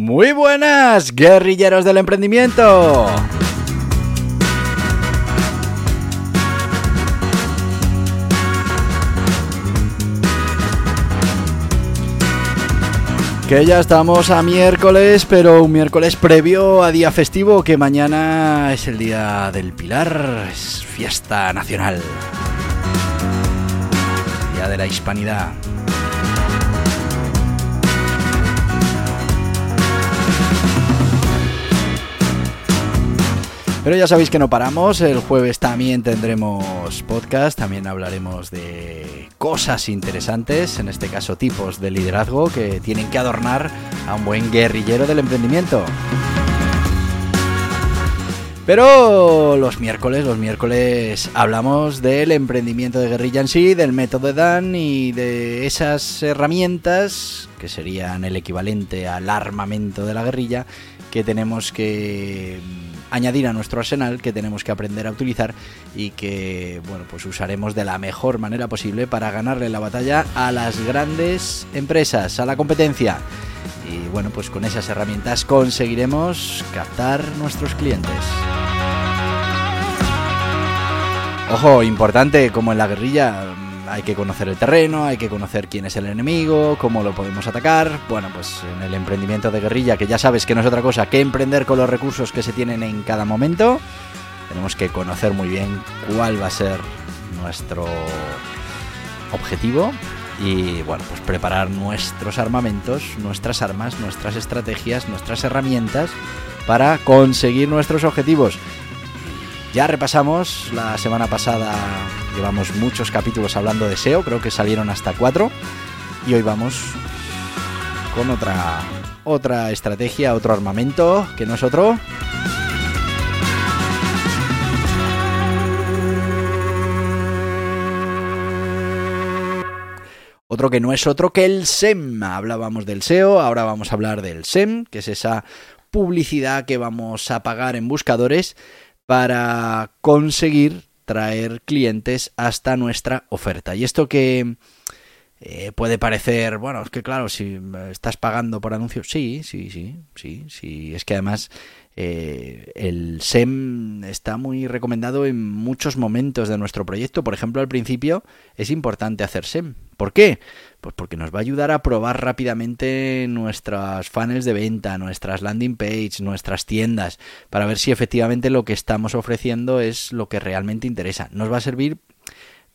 Muy buenas, guerrilleros del emprendimiento. Que ya estamos a miércoles, pero un miércoles previo a día festivo, que mañana es el día del Pilar, es fiesta nacional. Día de la Hispanidad. Pero ya sabéis que no paramos, el jueves también tendremos podcast, también hablaremos de cosas interesantes, en este caso tipos de liderazgo que tienen que adornar a un buen guerrillero del emprendimiento. Pero los miércoles, los miércoles hablamos del emprendimiento de guerrilla en sí, del método de Dan y de esas herramientas que serían el equivalente al armamento de la guerrilla que tenemos que añadir a nuestro arsenal que tenemos que aprender a utilizar y que bueno pues usaremos de la mejor manera posible para ganarle la batalla a las grandes empresas, a la competencia. Y bueno, pues con esas herramientas conseguiremos captar nuestros clientes. Ojo, importante, como en la guerrilla, hay que conocer el terreno, hay que conocer quién es el enemigo, cómo lo podemos atacar. Bueno, pues en el emprendimiento de guerrilla, que ya sabes que no es otra cosa que emprender con los recursos que se tienen en cada momento, tenemos que conocer muy bien cuál va a ser nuestro objetivo y bueno, pues preparar nuestros armamentos, nuestras armas, nuestras estrategias, nuestras herramientas para conseguir nuestros objetivos. Ya repasamos la semana pasada, llevamos muchos capítulos hablando de SEO, creo que salieron hasta cuatro. Y hoy vamos con otra, otra estrategia, otro armamento, que no es otro. Otro que no es otro que el SEM. Hablábamos del SEO, ahora vamos a hablar del SEM, que es esa publicidad que vamos a pagar en buscadores para conseguir traer clientes hasta nuestra oferta. Y esto que eh, puede parecer, bueno, es que claro, si estás pagando por anuncios, sí, sí, sí, sí, sí, es que además eh, el SEM está muy recomendado en muchos momentos de nuestro proyecto. Por ejemplo, al principio es importante hacer SEM. ¿Por qué? Pues porque nos va a ayudar a probar rápidamente nuestras funnels de venta, nuestras landing page, nuestras tiendas, para ver si efectivamente lo que estamos ofreciendo es lo que realmente interesa. Nos va a servir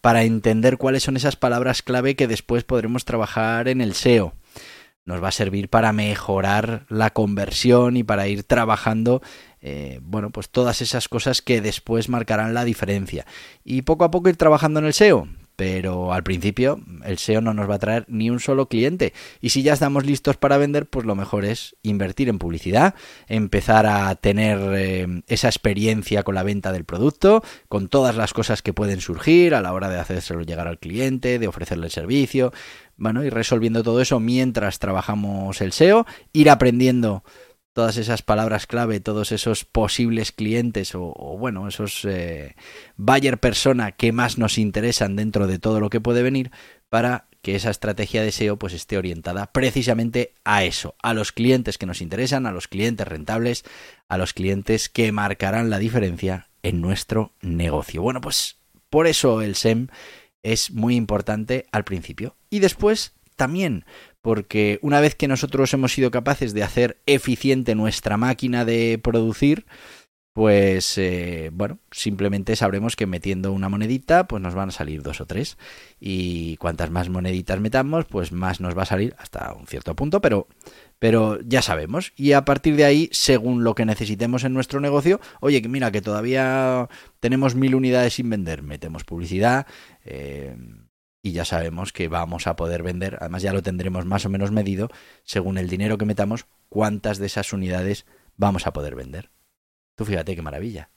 para entender cuáles son esas palabras clave que después podremos trabajar en el SEO. Nos va a servir para mejorar la conversión y para ir trabajando eh, bueno, pues todas esas cosas que después marcarán la diferencia. Y poco a poco ir trabajando en el SEO pero al principio el SEO no nos va a traer ni un solo cliente. Y si ya estamos listos para vender, pues lo mejor es invertir en publicidad, empezar a tener eh, esa experiencia con la venta del producto, con todas las cosas que pueden surgir a la hora de hacérselo llegar al cliente, de ofrecerle el servicio, bueno, y resolviendo todo eso mientras trabajamos el SEO, ir aprendiendo todas esas palabras clave, todos esos posibles clientes o, bueno, esos eh, buyer persona que más nos interesan dentro de todo lo que puede venir para que esa estrategia de SEO pues esté orientada precisamente a eso, a los clientes que nos interesan, a los clientes rentables, a los clientes que marcarán la diferencia en nuestro negocio. Bueno, pues por eso el SEM es muy importante al principio y después también porque una vez que nosotros hemos sido capaces de hacer eficiente nuestra máquina de producir, pues eh, bueno, simplemente sabremos que metiendo una monedita, pues nos van a salir dos o tres. Y cuantas más moneditas metamos, pues más nos va a salir hasta un cierto punto, pero, pero ya sabemos. Y a partir de ahí, según lo que necesitemos en nuestro negocio, oye, mira, que todavía tenemos mil unidades sin vender, metemos publicidad. Eh, y ya sabemos que vamos a poder vender, además ya lo tendremos más o menos medido, según el dinero que metamos, cuántas de esas unidades vamos a poder vender. Tú fíjate qué maravilla.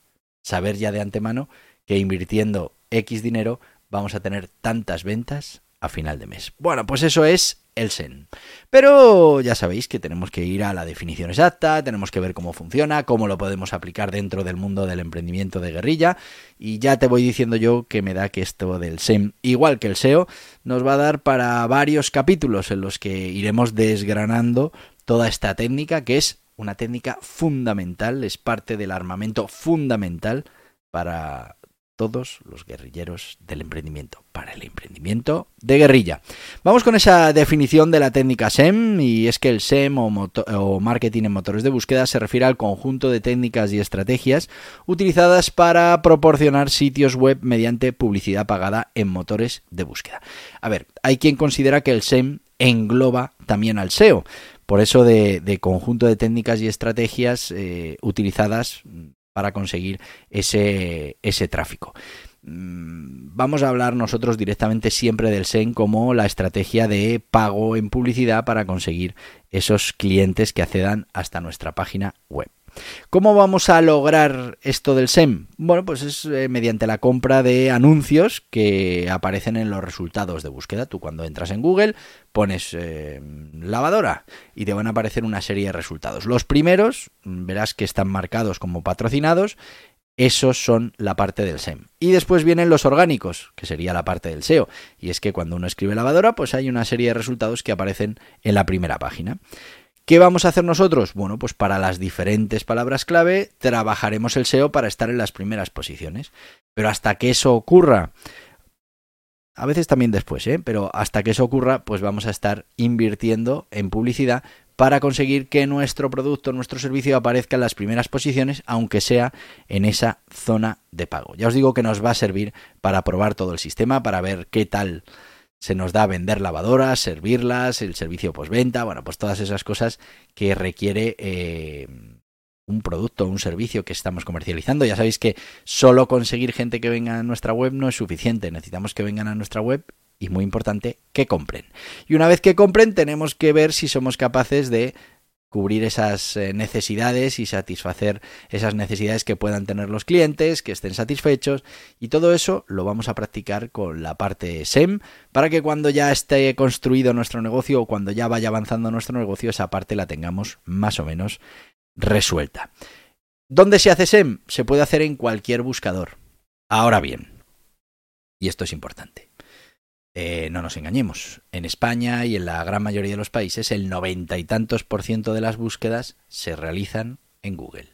Saber ya de antemano que invirtiendo X dinero vamos a tener tantas ventas a final de mes. Bueno, pues eso es el SEN. Pero ya sabéis que tenemos que ir a la definición exacta, tenemos que ver cómo funciona, cómo lo podemos aplicar dentro del mundo del emprendimiento de guerrilla. Y ya te voy diciendo yo que me da que esto del SEM, igual que el SEO, nos va a dar para varios capítulos en los que iremos desgranando toda esta técnica que es una técnica fundamental, es parte del armamento fundamental para todos los guerrilleros del emprendimiento, para el emprendimiento de guerrilla. Vamos con esa definición de la técnica SEM y es que el SEM o, marketing en motores de búsqueda se refiere al conjunto de técnicas y estrategias utilizadas para proporcionar sitios web mediante publicidad pagada en motores de búsqueda. A ver, hay quien considera que el SEM engloba también al SEO, por eso de, conjunto de técnicas y estrategias eh, utilizadas para conseguir ese, ese tráfico. Mm, vamos a hablar nosotros directamente siempre del SEN como la estrategia de pago en publicidad para conseguir esos clientes que accedan hasta nuestra página web. ¿Cómo vamos a lograr esto del SEM? Bueno, pues es eh, mediante la compra de anuncios que aparecen en los resultados de búsqueda. Tú cuando entras en Google pones eh, lavadora y te van a aparecer una serie de resultados. Los primeros mm, verás que están marcados como patrocinados. Esos son la parte del SEM. Y después vienen los orgánicos, que sería la parte del SEO. Y es que cuando uno escribe lavadora, pues hay una serie de resultados que aparecen en la primera página. ¿Qué vamos a hacer nosotros? Bueno, pues para las diferentes palabras clave trabajaremos el SEO para estar en las primeras posiciones. Pero hasta que eso ocurra, a veces también después, ¿eh? pero hasta que eso ocurra, pues vamos a estar invirtiendo en publicidad para conseguir que nuestro producto, nuestro servicio aparezca en las primeras posiciones, aunque sea en esa zona de pago. Ya os digo que nos va a servir para probar todo el sistema, para ver qué tal se nos da vender lavadoras, servirlas, el servicio postventa, bueno, pues todas esas cosas que requiere eh, un producto, un servicio que estamos comercializando. Ya sabéis que solo conseguir gente que venga a nuestra web no es suficiente, necesitamos que vengan a nuestra web y muy importante, que compren. Y una vez que compren, tenemos que ver si somos capaces de cubrir esas eh, necesidades y satisfacer esas necesidades que puedan tener los clientes, que estén satisfechos y todo eso lo vamos a practicar con la parte SEM para que cuando ya esté construido nuestro negocio o cuando ya vaya avanzando nuestro negocio esa parte la tengamos más o menos resuelta. ¿Dónde se hace SEM? Se puede hacer en cualquier buscador. Ahora bien, y esto es importante. Eh, no nos engañemos, en España y en la gran mayoría de los países el noventa y tantos por ciento de las búsquedas se realizan en Google.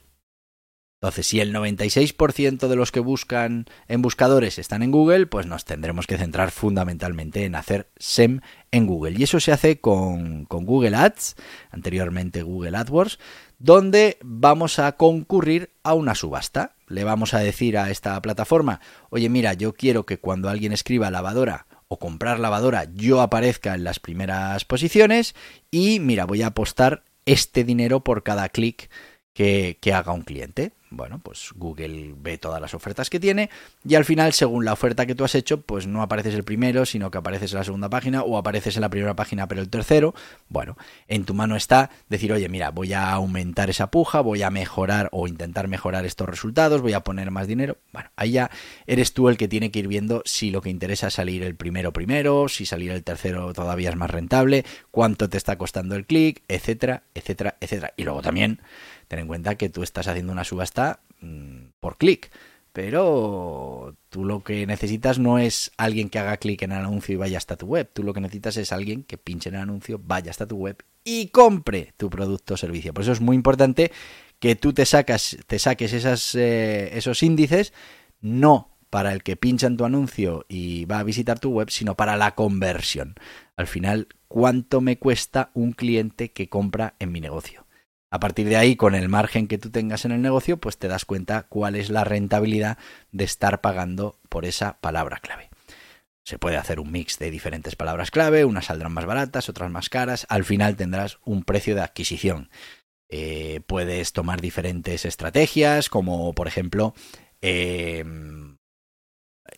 Entonces, si el 96% de los que buscan en buscadores están en Google, pues nos tendremos que centrar fundamentalmente en hacer SEM en Google. Y eso se hace con, con Google Ads, anteriormente Google AdWords, donde vamos a concurrir a una subasta. Le vamos a decir a esta plataforma, oye mira, yo quiero que cuando alguien escriba lavadora o comprar lavadora yo aparezca en las primeras posiciones y mira, voy a apostar este dinero por cada clic que, haga un cliente bueno, pues Google ve todas las ofertas que tiene y al final, según la oferta que tú has hecho, pues no apareces el primero, sino que apareces en la segunda página o apareces en la primera página pero el tercero. Bueno, en tu mano está decir, oye, mira, voy a aumentar esa puja, voy a mejorar o intentar mejorar estos resultados, voy a poner más dinero. Bueno, ahí ya eres tú el que tiene que ir viendo si lo que interesa es salir el primero primero, si salir el tercero todavía es más rentable, cuánto te está costando el clic, etcétera, etcétera, etcétera. Y luego también ten en cuenta que tú estás haciendo una subasta mm, por clic. Pero tú lo que necesitas no es alguien que haga clic en el anuncio y vaya hasta tu web. Tú lo que necesitas es alguien que pinche en el anuncio, vaya hasta tu web y compre tu producto o servicio. Por eso es muy importante que tú te, sacas, te saques eh, esos índices, no para el que pincha en tu anuncio y va a visitar tu web, sino para la conversión. Al final, ¿cuánto me cuesta un cliente que compra en mi negocio? A partir de ahí, con el margen que tú tengas en el negocio, pues te das cuenta cuál es la rentabilidad de estar pagando por esa palabra clave. Se puede hacer un mix de diferentes palabras clave, unas saldrán más baratas, otras más caras, al final tendrás un precio de adquisición. Eh, puedes tomar diferentes estrategias, como por ejemplo em,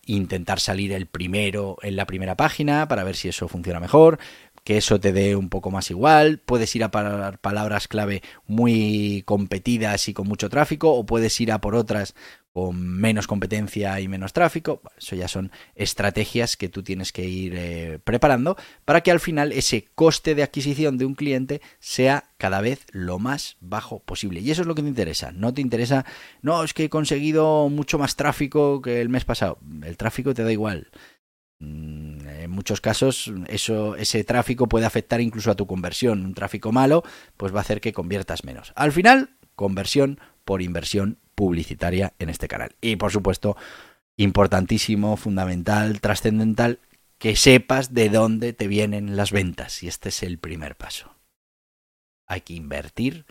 intentar salir el primero en la primera página para ver si eso funciona mejor, que eso te dé un poco más igual, puedes ir a parar palabras clave muy competidas y con mucho tráfico, o puedes ir a por otras con menos competencia y menos tráfico. Eso ya son estrategias que tú tienes que ir eh, preparando para que al final ese coste de adquisición de un cliente sea cada vez lo más bajo posible. Y eso es lo que te interesa. No te interesa, no, es que he conseguido mucho más tráfico que el mes pasado. El tráfico te da igual. Mm, en muchos casos ese tráfico puede afectar incluso a tu conversión. Un tráfico malo pues va a hacer que conviertas menos. Al final, conversión por inversión publicitaria en este canal. Y por supuesto, importantísimo, fundamental, trascendental, que sepas de dónde te vienen las ventas. Y este es el primer paso. Hay que invertir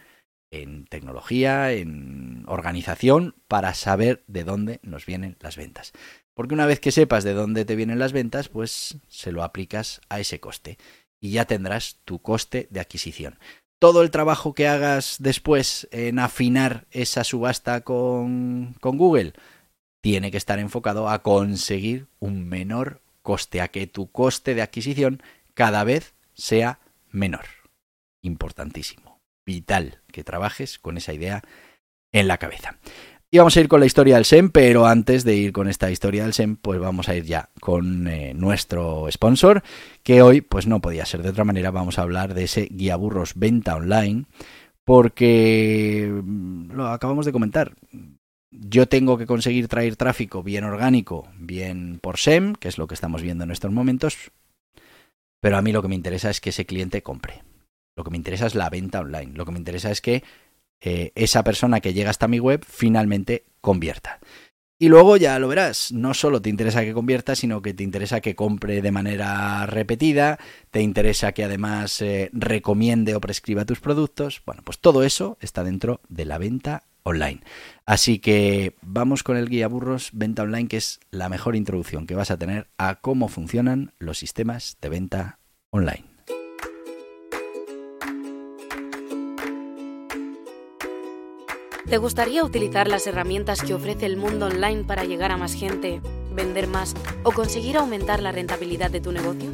en tecnología, en organización, para saber de dónde nos vienen las ventas. Porque una vez que sepas de dónde te vienen las ventas, pues se lo aplicas a ese coste y ya tendrás tu coste de adquisición. Todo el trabajo que hagas después en afinar esa subasta con, Google tiene que estar enfocado a conseguir un menor coste, a que tu coste de adquisición cada vez sea menor. Importantísimo, vital que trabajes con esa idea en la cabeza. Y vamos a ir con la historia del SEM, pero antes de ir con esta historia del SEM, pues vamos a ir ya con eh, nuestro sponsor, que hoy, pues no podía ser de otra manera, vamos a hablar de ese guía burros venta online, porque mm, lo acabamos de comentar. Yo tengo que conseguir traer tráfico bien orgánico, bien por SEM, que es lo que estamos viendo en estos momentos, pero a mí lo que me interesa es que ese cliente compre. Lo que me interesa es la venta online. Lo que me interesa es que eh, esa persona que llega hasta mi web finalmente convierta. Y luego ya lo verás, no solo te interesa que convierta, sino que te interesa que compre de manera repetida, te interesa que además eh, recomiende o prescriba tus productos. Bueno, pues todo eso está dentro de la venta online. Así que vamos con el guía burros venta online, que es la mejor introducción que vas a tener a cómo funcionan los sistemas de venta online. ¿Te gustaría utilizar las herramientas que ofrece el mundo online para llegar a más gente, vender más o conseguir aumentar la rentabilidad de tu negocio?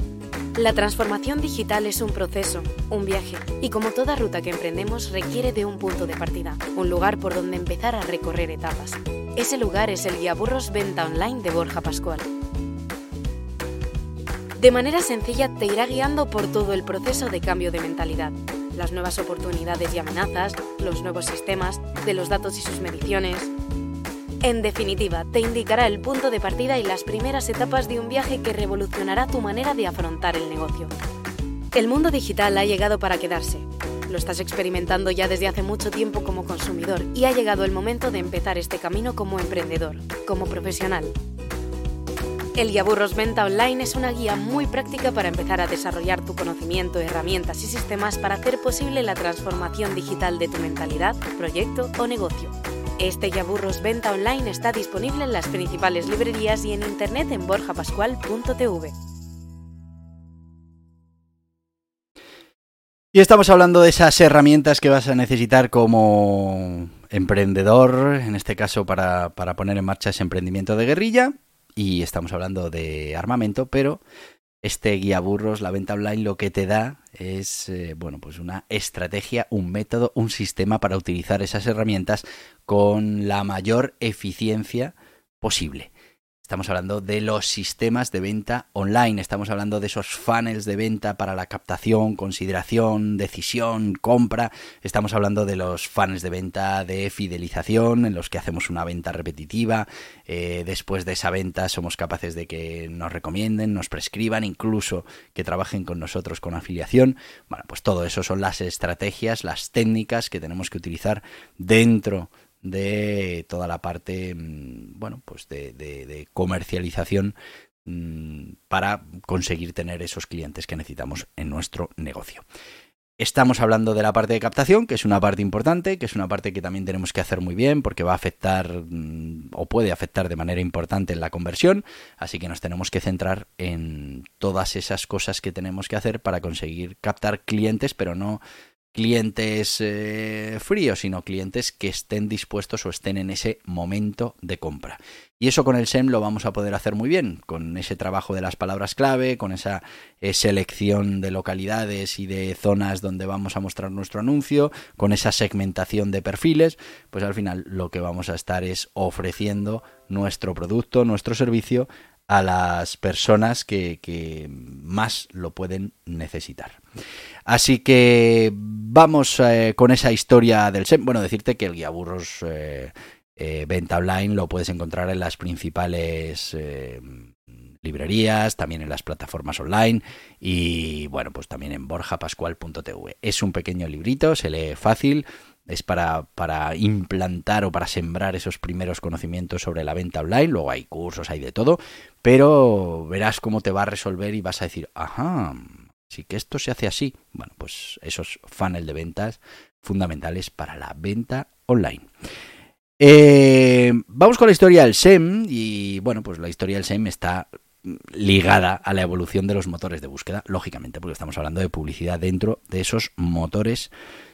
La transformación digital es un proceso, un viaje, y como toda ruta que emprendemos requiere de un punto de partida, un lugar por donde empezar a recorrer etapas. Ese lugar es el Guía Burros Venta Online de Borja Pascual. De manera sencilla te irá guiando por todo el proceso de cambio de mentalidad las nuevas oportunidades y amenazas, los nuevos sistemas, de los datos y sus mediciones. En definitiva, te indicará el punto de partida y las primeras etapas de un viaje que revolucionará tu manera de afrontar el negocio. El mundo digital ha llegado para quedarse. Lo estás experimentando ya desde hace mucho tiempo como consumidor y ha llegado el momento de empezar este camino como emprendedor, como profesional, el Guía Burros Venta Online es una guía muy práctica para empezar a desarrollar tu conocimiento, herramientas y sistemas para hacer posible la transformación digital de tu mentalidad, proyecto o negocio. Este Guía Burros Venta Online está disponible en las principales librerías y en internet en borjapascual.tv. Y estamos hablando de esas herramientas que vas a necesitar como emprendedor, en este caso para, para poner en marcha ese emprendimiento de guerrilla y estamos hablando de armamento, pero este guía burros, la venta online, lo que te da es, eh, bueno, pues una estrategia, un método, un sistema para utilizar esas herramientas con la mayor eficiencia posible. Estamos hablando de los sistemas de venta online, estamos hablando de esos funnels de venta para la captación, consideración, decisión, compra, estamos hablando de los funnels de venta de fidelización en los que hacemos una venta repetitiva, eh, después de esa venta somos capaces de que nos recomienden, nos prescriban, incluso que trabajen con nosotros con afiliación. Bueno, pues todo eso son las estrategias, las técnicas que tenemos que utilizar dentro de toda la parte, mm, bueno, pues de, comercialización mm, para conseguir tener esos clientes que necesitamos en nuestro negocio. Estamos hablando de la parte de captación, que es una parte importante, que es una parte que también tenemos que hacer muy bien porque va a afectar mm, o puede afectar de manera importante en la conversión, así que nos tenemos que centrar en todas esas cosas que tenemos que hacer para conseguir captar clientes, pero no clientes eh, fríos, sino clientes que estén dispuestos o estén en ese momento de compra. Y eso con el SEM lo vamos a poder hacer muy bien, con ese trabajo de las palabras clave, con esa eh, selección de localidades y de zonas donde vamos a mostrar nuestro anuncio, con esa segmentación de perfiles, pues al final lo que vamos a estar es ofreciendo nuestro producto, nuestro servicio a las personas que, más lo pueden necesitar. Así que vamos eh, con esa historia del SEM. Bueno, decirte que el guía burros eh, eh, venta online lo puedes encontrar en las principales librerías, también en las plataformas online y bueno, pues también en borjapascual.tv. Es un pequeño librito, se lee fácil, es para, para, implantar o para sembrar esos primeros conocimientos sobre la venta online. Luego hay cursos, hay de todo, pero verás cómo te va a resolver y vas a decir, ajá, sí que esto se hace así. Bueno, pues esos funnel de ventas fundamentales para la venta online. Eh, vamos con la historia del SEM y bueno, pues la historia del SEM está ligada a la evolución de los motores de búsqueda, lógicamente, porque estamos hablando de publicidad dentro de esos motores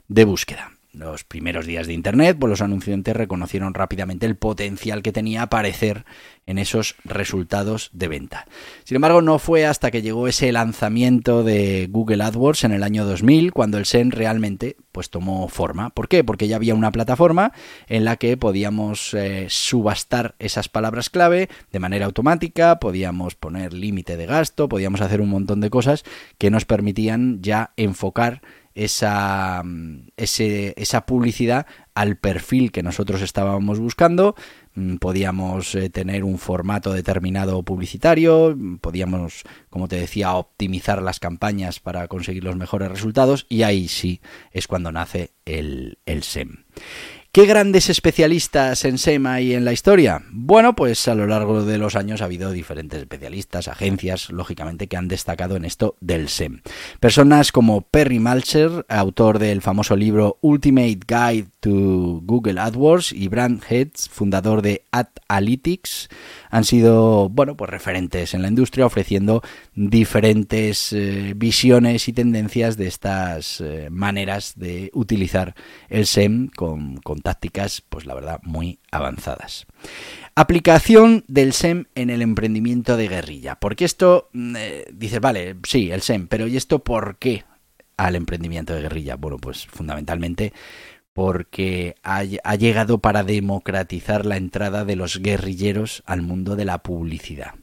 de búsqueda los primeros días de Internet, pues los anunciantes reconocieron rápidamente el potencial que tenía aparecer en esos resultados de venta. Sin embargo, no fue hasta que llegó ese lanzamiento de Google AdWords en el año 2000 cuando el SEN realmente pues tomó forma. ¿Por qué? Porque ya había una plataforma en la que podíamos eh, subastar esas palabras clave de manera automática, podíamos poner límite de gasto, podíamos hacer un montón de cosas que nos permitían ya enfocar esa, esa publicidad al perfil que nosotros estábamos buscando. Mm, podíamos eh, tener un formato determinado publicitario, podíamos, como te decía, optimizar las campañas para conseguir los mejores resultados y ahí sí es cuando nace el, el SEM. ¿Qué grandes especialistas en SEM hay en la historia? Bueno, pues a lo largo de los años ha habido diferentes especialistas, agencias, lógicamente, que han destacado en esto del SEM. Personas como Perry Malcher, autor del famoso libro Ultimate Guide to Google AdWords, y Brand Heads, fundador de Analytics, han sido, bueno, pues referentes en la industria, ofreciendo diferentes eh, visiones y tendencias de estas eh, maneras de utilizar el SEM con, con tácticas, pues la verdad, muy avanzadas. Aplicación del SEM en el emprendimiento de guerrilla. Porque esto, mm, eh, dices, vale, sí, el SEM, pero ¿y esto por qué al emprendimiento de guerrilla? Bueno, pues fundamentalmente porque ha, ha, llegado para democratizar la entrada de los guerrilleros al mundo de la publicidad.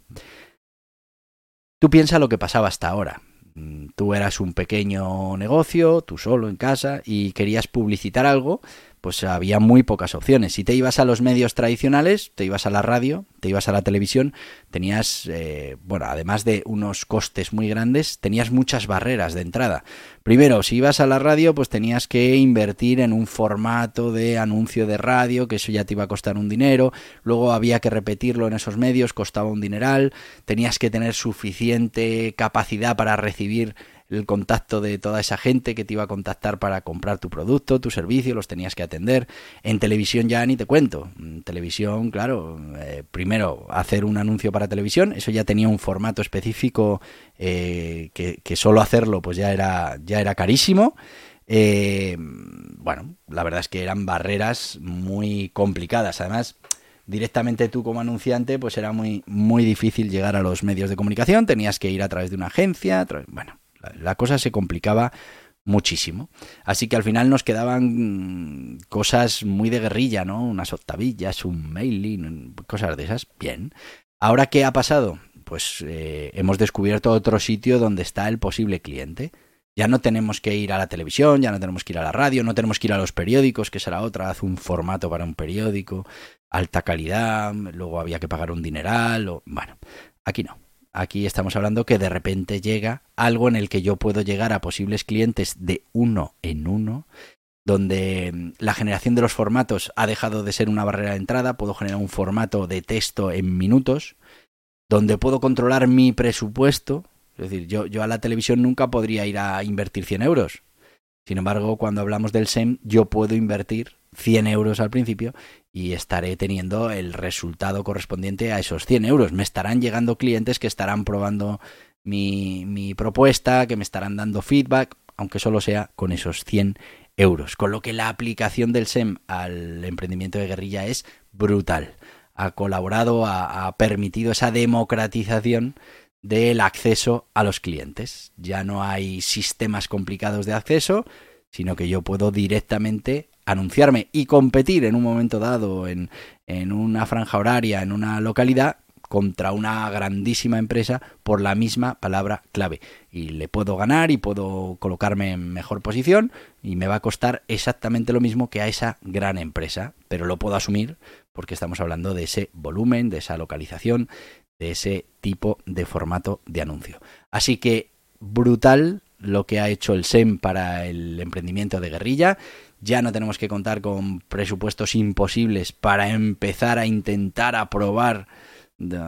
Tú piensa lo que pasaba hasta ahora. Mm, tú eras un pequeño negocio, tú solo en casa, y querías publicitar algo, pues había muy pocas opciones. Si te ibas a los medios tradicionales, te ibas a la radio, te ibas a la televisión, tenías, eh, bueno, además de unos costes muy grandes, tenías muchas barreras de entrada. Primero, si ibas a la radio, pues tenías que invertir en un formato de anuncio de radio, que eso ya te iba a costar un dinero. Luego había que repetirlo en esos medios, costaba un dineral. Tenías que tener suficiente capacidad para recibir el contacto de toda esa gente que te iba a contactar para comprar tu producto, tu servicio, los tenías que atender. En televisión ya ni te cuento. En televisión, claro, eh, primero hacer un anuncio para televisión, eso ya tenía un formato específico eh, que, solo hacerlo pues ya era, ya era carísimo. Eh, bueno, la verdad es que eran barreras muy complicadas. Además, directamente tú como anunciante, pues era muy, muy difícil llegar a los medios de comunicación. Tenías que ir a través de una agencia. Bueno, la cosa se complicaba muchísimo. Así que al final nos quedaban cosas muy de guerrilla, ¿no? Unas octavillas, un mailing, cosas de esas. Bien. Ahora, ¿qué ha pasado? Pues eh, hemos descubierto otro sitio donde está el posible cliente. Ya no tenemos que ir a la televisión, ya no tenemos que ir a la radio, no tenemos que ir a los periódicos, que será otra, hace un formato para un periódico, alta calidad, luego había que pagar un dineral, o... bueno, aquí no. Aquí estamos hablando que de repente llega algo en el que yo puedo llegar a posibles clientes de uno en uno, donde mm, la generación de los formatos ha dejado de ser una barrera de entrada, puedo generar un formato de texto en minutos, donde puedo controlar mi presupuesto, es decir, yo, a la televisión nunca podría ir a invertir 100 euros. Sin embargo, cuando hablamos del SEM, yo puedo invertir 100 euros al principio y estaré teniendo el resultado correspondiente a esos 100 euros. Me estarán llegando clientes que estarán probando mi, mi, propuesta, que me estarán dando feedback. aunque solo sea con esos 100 euros. Con lo que la aplicación del SEM al emprendimiento de guerrilla es brutal. Ha colaborado, ha, ha permitido esa democratización del acceso a los clientes. Ya no hay sistemas complicados de acceso, sino que yo puedo directamente anunciarme y competir en un momento dado en, en una franja horaria, en una localidad, contra una grandísima empresa por la misma palabra clave. Y le puedo ganar y puedo colocarme en mejor posición y me va a costar exactamente lo mismo que a esa gran empresa, pero lo puedo asumir porque estamos hablando de ese volumen, de esa localización, de ese tipo de formato de anuncio. Así que brutal lo que ha hecho el SEM para el emprendimiento de guerrilla. Ya no tenemos que contar con presupuestos imposibles para empezar a intentar aprobar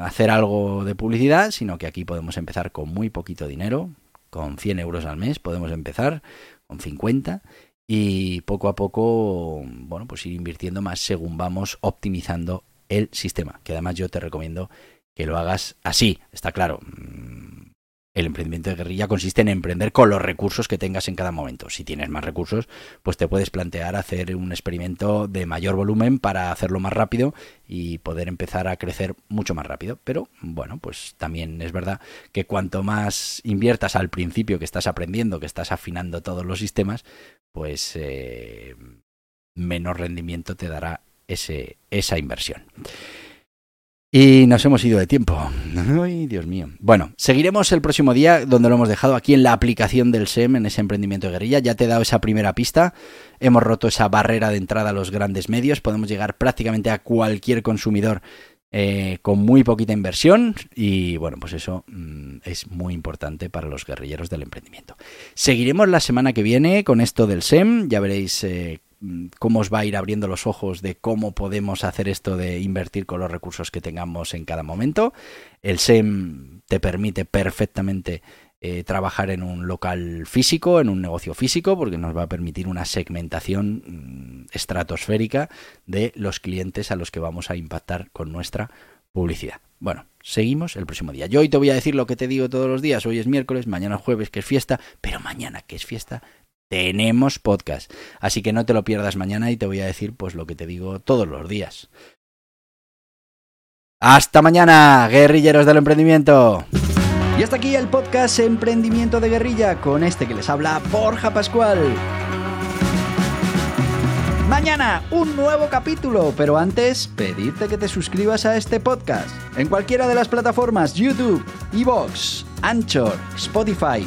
hacer algo de publicidad, sino que aquí podemos empezar con muy poquito dinero, con 100 euros al mes, podemos empezar con 50 y poco a poco, bueno, pues ir invirtiendo más según vamos optimizando el sistema, que además yo te recomiendo que lo hagas así, está claro. El emprendimiento de guerrilla consiste en emprender con los recursos que tengas en cada momento. Si tienes más recursos, pues te puedes plantear hacer un experimento de mayor volumen para hacerlo más rápido y poder empezar a crecer mucho más rápido. Pero bueno, pues también es verdad que cuanto más inviertas al principio que estás aprendiendo, que estás afinando todos los sistemas, pues eh, menos rendimiento te dará ese, esa inversión. Y nos hemos ido de tiempo. Ay, Dios mío. Bueno, seguiremos el próximo día donde lo hemos dejado aquí en la aplicación del SEM, en ese emprendimiento de guerrilla. Ya te he dado esa primera pista. Hemos roto esa barrera de entrada a los grandes medios. Podemos llegar prácticamente a cualquier consumidor eh, con muy poquita inversión. Y bueno, pues eso mm, es muy importante para los guerrilleros del emprendimiento. Seguiremos la semana que viene con esto del SEM. Ya veréis eh, cómo os va a ir abriendo los ojos de cómo podemos hacer esto de invertir con los recursos que tengamos en cada momento. El SEM te permite perfectamente eh, trabajar en un local físico, en un negocio físico, porque nos va a permitir una segmentación mm, estratosférica de los clientes a los que vamos a impactar con nuestra publicidad. Bueno, seguimos el próximo día. Yo hoy te voy a decir lo que te digo todos los días. Hoy es miércoles, mañana es jueves, que es fiesta, pero mañana que es fiesta, tenemos podcast. Así que no te lo pierdas mañana y te voy a decir pues lo que te digo todos los días. Hasta mañana, guerrilleros del emprendimiento. Y hasta aquí el podcast Emprendimiento de Guerrilla con este que les habla Borja Pascual. Mañana un nuevo capítulo, pero antes pedirte que te suscribas a este podcast en cualquiera de las plataformas YouTube, Evox, Anchor, Spotify